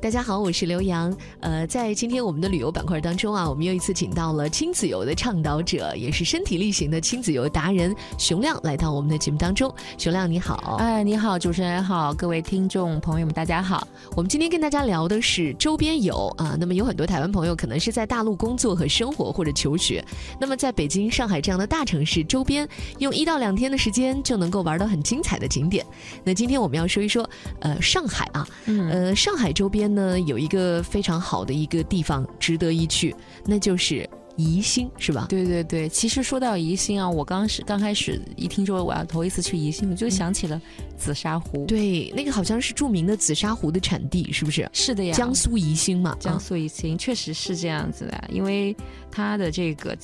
大家好，我是刘洋。呃，在今天我们的旅游板块当中啊，我们又一次请到了亲子游的倡导者，也是身体力行的亲子游达人熊亮来到我们的节目当中。熊亮你好，哎，你好，主持人好，各位听众朋友们，大家好。我们今天跟大家聊的是周边游啊。那么有很多台湾朋友可能是在大陆工作和生活或者求学，那么在北京、上海这样的大城市周边，用一到两天的时间就能够玩到很精彩的景点。那今天我们要说一说，呃，上海啊，呃，上海周边呢有一个非常好的一个地方值得一去，那就是宜兴，是吧？对对对，其实说到宜兴啊，我刚是刚开始一听说我要头一次去宜兴，我就想起了紫砂壶。对，那个好像是著名的紫砂壶的产地，是不是？是的呀，江苏宜兴嘛。江苏宜兴确实是这样子的，因为它的这个。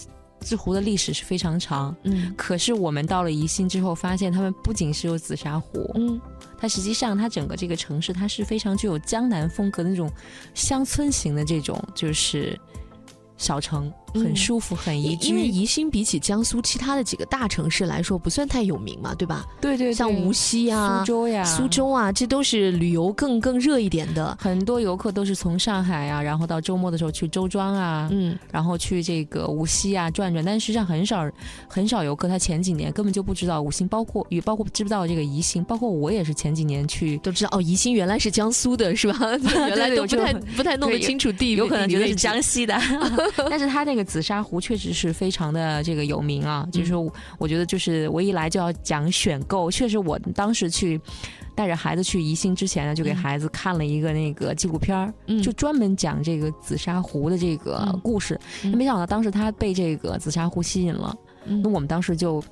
制壶的历史是非常长，嗯，可是我们到了宜兴之后，发现他们不仅是有紫砂壶，嗯，它实际上它整个这个城市它是非常具有江南风格的那种乡村型的这种就是小城。很舒服，很宜居。因为宜兴比起江苏其他的几个大城市来说，不算太有名嘛，对吧？对对，像无锡啊、苏州呀、苏州啊，这都是旅游更更热一点的。很多游客都是从上海啊，然后到周末的时候去周庄啊，嗯，然后去这个无锡啊转转。但实际上很少很少游客，他前几年根本就不知道无锡，包括也包括知不知道这个宜兴，包括我也是前几年去都知道哦，宜兴原来是江苏的，是吧？原来都不太不太弄得清楚地，有可能觉得是江西的。但是他那个紫砂壶确实。是非常的这个有名啊，就是我觉得就是我一来就要讲选购，确实我当时去带着孩子去宜兴之前呢，就给孩子看了一个那个纪录片儿，就专门讲这个紫砂壶的这个故事。没想到当时他被这个紫砂壶吸引了，那我们当时就。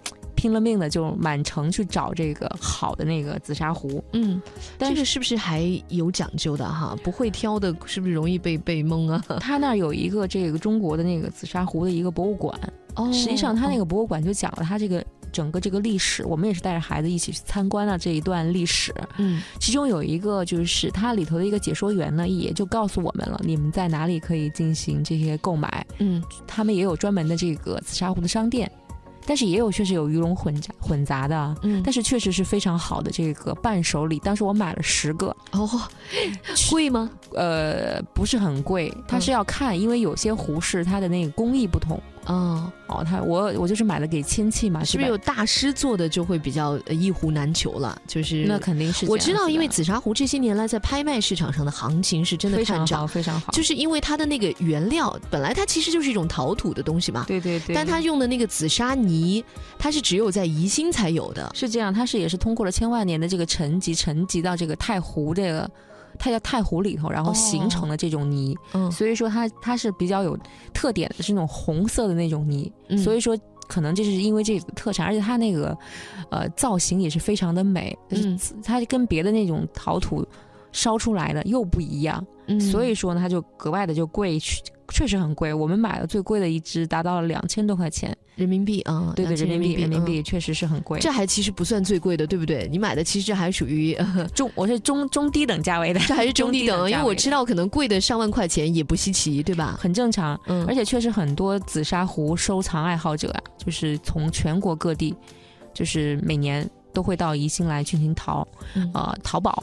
拼了命的就满城去找这个好的那个紫砂壶，嗯，这个是不是还有讲究的哈？不会挑的，是不是容易被被蒙啊？他那儿有一个这个中国的那个紫砂壶的一个博物馆，哦，实际上他那个博物馆就讲了他这个整个这个历史，我们也是带着孩子一起去参观了这一段历史，嗯，其中有一个就是它里头的一个解说员呢，也就告诉我们了你们在哪里可以进行这些购买，嗯，他们也有专门的这个紫砂壶的商店。但是也有确实有鱼龙混杂混杂的，嗯，但是确实是非常好的这个伴手礼。当时我买了十个，哦，贵吗？呃，不是很贵，它是要看，因为有些壶是它的那个工艺不同。哦哦，他我我就是买了给亲戚嘛，是不是有大师做的就会比较一壶难求了？就是那肯定是我知道，因为紫砂壶这些年来在拍卖市场上的行情是真的非常好，非常好。就是因为它的那个原料本来它其实就是一种陶土的东西嘛，对对对，但它用的那个紫砂泥，它是只有在宜兴才有的，是这样，它是也是通过了千万年的这个沉积，沉积到这个太湖这个。它叫太湖里头，然后形成的这种泥，所以说它它是比较有特点的，是那种红色的那种泥，所以说可能就是因为这个特产，而且它那个呃造型也是非常的美，嗯，它跟别的那种陶土烧出来的又不一样，所以说呢，它就格外的就贵。确实很贵，我们买的最贵的一只达到了两千多块钱人民币啊！对对，人民币人民币确实是很贵。这还其实不算最贵的，对不对？你买的其实还属于中，我是中中低等价位的，这还是中低等，因为我知道可能贵的上万块钱也不稀奇，对吧？很正常，嗯，而且确实很多紫砂壶收藏爱好者啊，就是从全国各地，就是每年都会到宜兴来进行淘，呃，淘宝。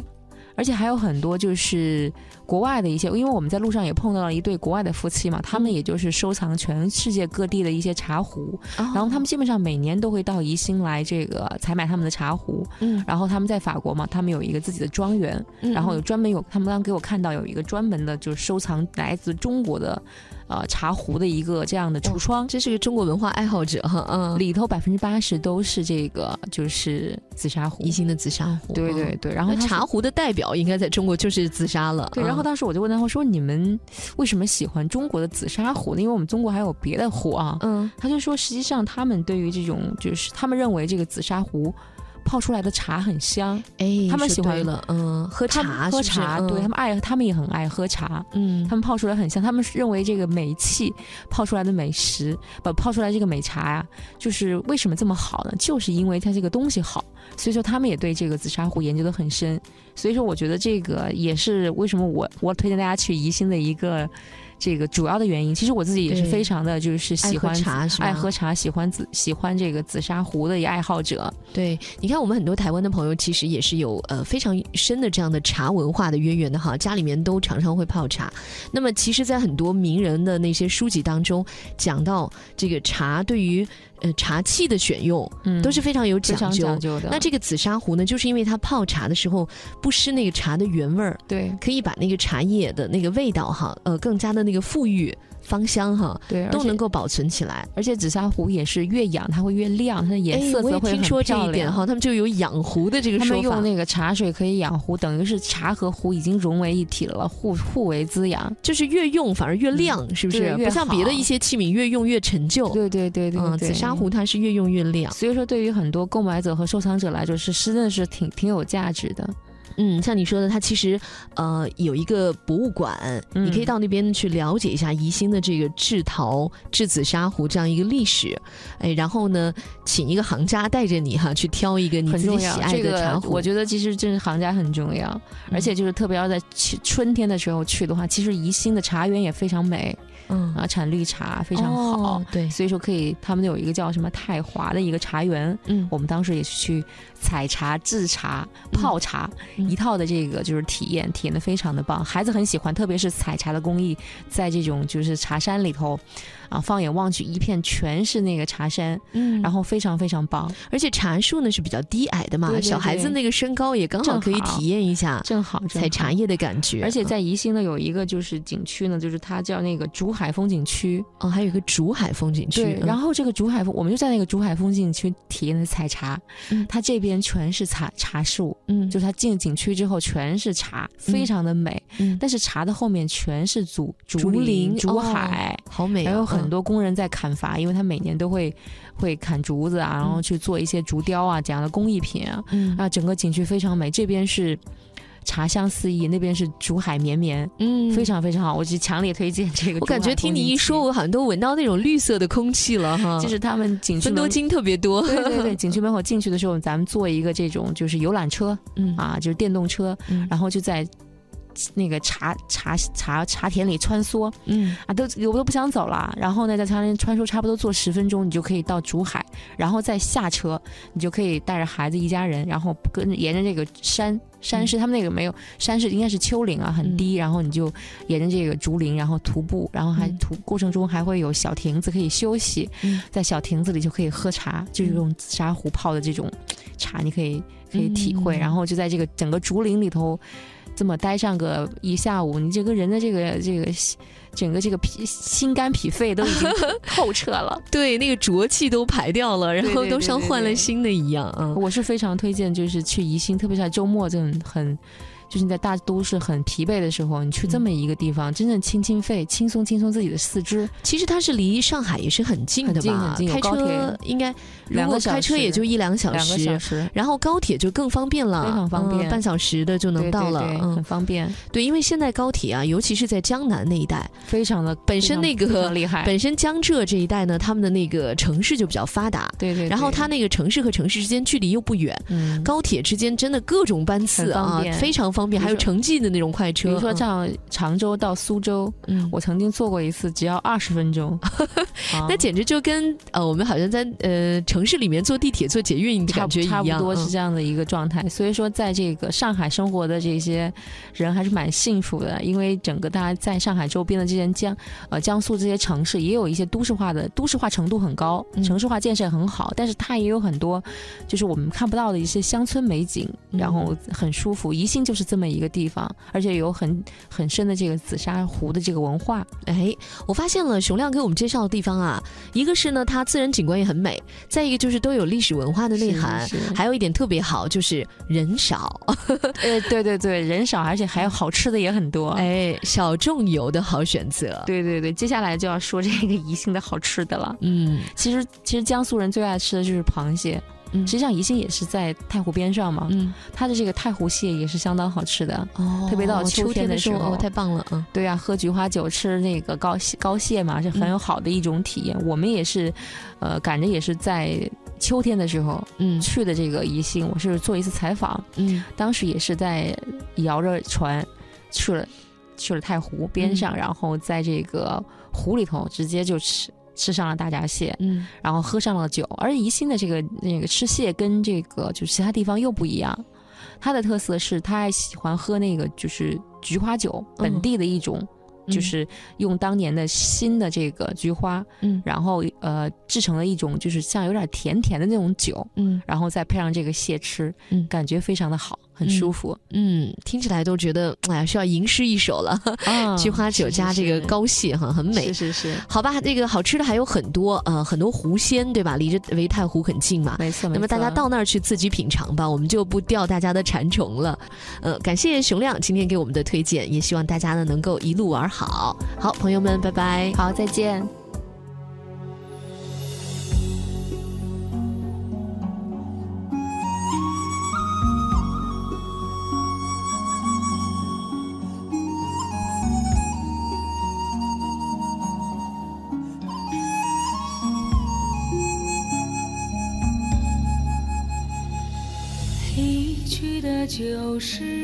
而且还有很多就是国外的一些，因为我们在路上也碰到了一对国外的夫妻嘛，他们也就是收藏全世界各地的一些茶壶，然后他们基本上每年都会到宜兴来这个采买他们的茶壶，嗯，然后他们在法国嘛，他们有一个自己的庄园，然后有专门有他们刚给我看到有一个专门的就是收藏来自中国的。呃，茶壶的一个这样的橱窗，这是个中国文化爱好者哈，嗯，里头百分之八十都是这个，就是紫砂壶，宜兴的紫砂壶，对对对。然后茶壶的代表应该在中国就是紫砂了，对。然后当时我就问他，我说你们为什么喜欢中国的紫砂壶呢？因为我们中国还有别的壶啊，嗯。他就说，实际上他们对于这种，就是他们认为这个紫砂壶。泡出来的茶很香，哎，他们喜欢了，嗯，喝茶，喝茶，对他们爱，他们也很爱喝茶，嗯，他们泡出来很香，他们认为这个美气泡出来的美食，不泡出来这个美茶呀，就是为什么这么好呢？就是因为它这个东西好，所以说他们也对这个紫砂壶研究的很深，所以说我觉得这个也是为什么我我推荐大家去宜兴的一个这个主要的原因。其实我自己也是非常的就是喜欢茶，爱喝茶，喜欢紫喜欢这个紫砂壶的一个爱好者。对，你看我们很多台湾的朋友其实也是有呃非常深的这样的茶文化的渊源的哈，家里面都常常会泡茶。那么其实，在很多名人的那些书籍当中，讲到这个茶对于。呃，茶器的选用，嗯，都是非常有讲究的。那这个紫砂壶呢，就是因为它泡茶的时候不失那个茶的原味儿，对，可以把那个茶叶的那个味道哈，呃，更加的那个馥郁。芳香哈，对，都能够保存起来，而且紫砂壶也是越养它会越亮，它的颜色会听说这一点哈，他们就有养壶的这个说法。他们用那个茶水可以养壶，等于是茶和壶已经融为一体了，互互为滋养，就是越用反而越亮，是不是？不像别的一些器皿越用越陈旧。对对对对，嗯，紫砂壶它是越用越亮，所以说对于很多购买者和收藏者来说是真的是挺挺有价值的。嗯，像你说的，它其实呃有一个博物馆，你可以到那边去了解一下宜兴的这个制陶制紫砂壶这样一个历史。哎，然后呢，请一个行家带着你哈去挑一个你自己喜爱的茶壶。我觉得其实这是行家很重要，而且就是特别要在春天的时候去的话，其实宜兴的茶园也非常美。嗯啊，产绿茶非常好，对，所以说可以，他们有一个叫什么太华的一个茶园，嗯，我们当时也是去采茶、制茶、泡茶一套的这个就是体验，体验的非常的棒，孩子很喜欢，特别是采茶的工艺，在这种就是茶山里头。啊，放眼望去，一片全是那个茶山，嗯，然后非常非常棒，而且茶树呢是比较低矮的嘛，小孩子那个身高也刚好可以体验一下，正好采茶叶的感觉。而且在宜兴呢有一个就是景区呢，就是它叫那个竹海风景区，哦，还有一个竹海风景区。对，然后这个竹海风，我们就在那个竹海风景区体验的采茶，嗯它这边全是茶茶树，嗯，就是它进景区之后全是茶，非常的美，嗯，但是茶的后面全是竹竹林、竹海，好美，还有很。很多工人在砍伐，因为他每年都会会砍竹子啊，然后去做一些竹雕啊这样的工艺品啊。啊，整个景区非常美，这边是茶香四溢，那边是竹海绵绵，嗯，非常非常好，我就强烈推荐这个。我感觉听你一说，我好像都闻到那种绿色的空气了哈。就是他们景区分多金特别多，对对对，景区门口进去的时候，咱们坐一个这种就是游览车，嗯啊，就是电动车，然后就在。那个茶茶茶茶田里穿梭，嗯啊，都我都不想走了。然后呢，在茶田穿梭差不多坐十分钟，你就可以到竹海，然后再下车，你就可以带着孩子一家人，然后跟沿着这个山山势，他们那个没有山势，应该是丘陵啊，很低。然后你就沿着这个竹林，然后徒步，然后还途过程中还会有小亭子可以休息，在小亭子里就可以喝茶，就是用紫砂壶泡的这种茶，你可以可以体会。然后就在这个整个竹林里头。这么待上个一下午，你这个人的这个这个整个这个脾心肝脾肺都已经 透彻了，对，那个浊气都排掉了，然后都像换了新的一样啊！我是非常推荐，就是去宜兴，特别是在周末，这种很。就是你在大都市很疲惫的时候，你去这么一个地方，真正清清肺、轻松轻松自己的四肢。其实它是离上海也是很近的吧？开车应该如果开车也就一两小时，两个小时。然后高铁就更方便了，非常方便，半小时的就能到了，嗯，很方便。对，因为现在高铁啊，尤其是在江南那一带，非常的本身那个厉害，本身江浙这一带呢，他们的那个城市就比较发达，对对。然后它那个城市和城市之间距离又不远，嗯，高铁之间真的各种班次啊，非常方便，还有城际。的那种快车，比如说像常州到苏州，嗯，我曾经坐过一次，只要二十分钟，那简直就跟呃我们好像在呃城市里面坐地铁坐捷运感觉一样，差不多是这样的一个状态。所以说，在这个上海生活的这些人还是蛮幸福的，因为整个大家在上海周边的这些江呃江苏这些城市也有一些都市化的都市化程度很高，城市化建设很好，但是它也有很多就是我们看不到的一些乡村美景，然后很舒服。宜兴就是这么一个地方。而且有很很深的这个紫砂壶的这个文化，哎，我发现了熊亮给我们介绍的地方啊，一个是呢它自然景观也很美，再一个就是都有历史文化的内涵，还有一点特别好就是人少，呃，对对对，人少，而且还有好吃的也很多，哎，小众游的好选择，对对对，接下来就要说这个宜兴的好吃的了，嗯，其实其实江苏人最爱吃的就是螃蟹。实际上宜兴也是在太湖边上嘛，嗯，它的这个太湖蟹也是相当好吃的，哦，特别到秋天的时候，太棒了，嗯，对啊，喝菊花酒吃那个膏膏蟹嘛，是很有好的一种体验。我们也是，呃，赶着也是在秋天的时候，嗯，去的这个宜兴，我是做一次采访，嗯，当时也是在摇着船去了。去了太湖边上，然后在这个湖里头直接就吃吃上了大闸蟹，嗯，然后喝上了酒。而宜兴的这个那个吃蟹跟这个就是其他地方又不一样，它的特色是它还喜欢喝那个就是菊花酒，本地的一种。就是用当年的新的这个菊花，嗯，然后呃制成了一种就是像有点甜甜的那种酒，嗯，然后再配上这个蟹吃，嗯，感觉非常的好。很舒服，嗯，听起来都觉得哎呀，需要吟诗一首了。菊花酒加这个膏蟹哈，很美。是是是，好吧，这个好吃的还有很多，呃，很多湖鲜，对吧？离着维泰湖很近嘛，没错。那么大家到那儿去自己品尝吧，我们就不吊大家的馋虫了。呃，感谢熊亮今天给我们的推荐，也希望大家呢能够一路玩好。好好，朋友们，拜拜。好，再见。旧时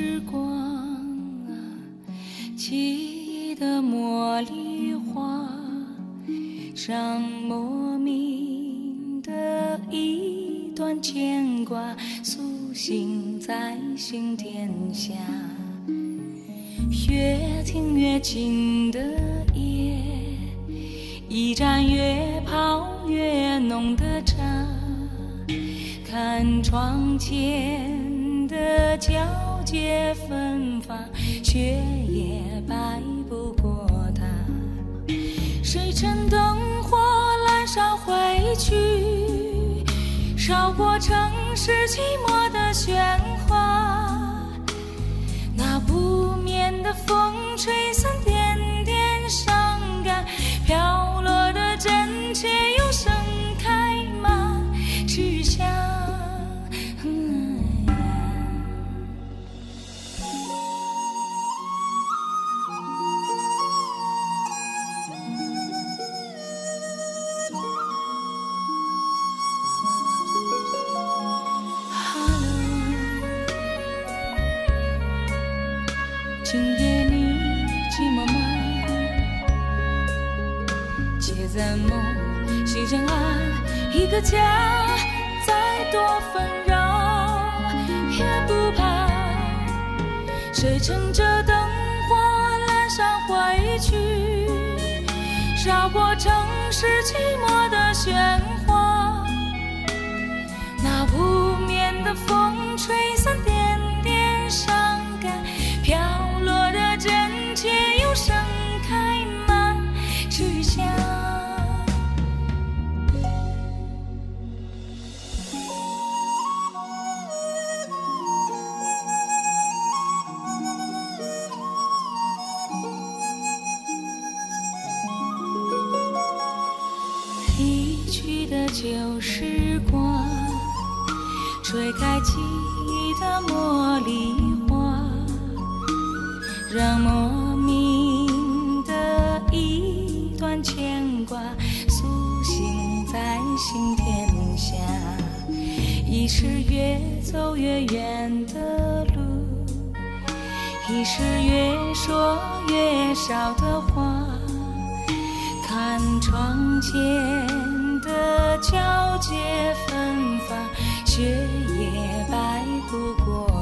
上莫名的一段牵挂，苏醒在心田下。越听越近的夜，一盏越泡越浓的茶，看窗前。的皎洁芬芳，却过城市寂寞的喧哗。那不眠的风吹家再多纷扰也不怕，谁乘着灯火阑珊回去，绕过城市寂寞的喧哗，那无眠的风吹散牵挂苏醒在心田下。已是越走越远的路，已是越说越少的话，看窗前。的皎洁芬芳，雪也白不过。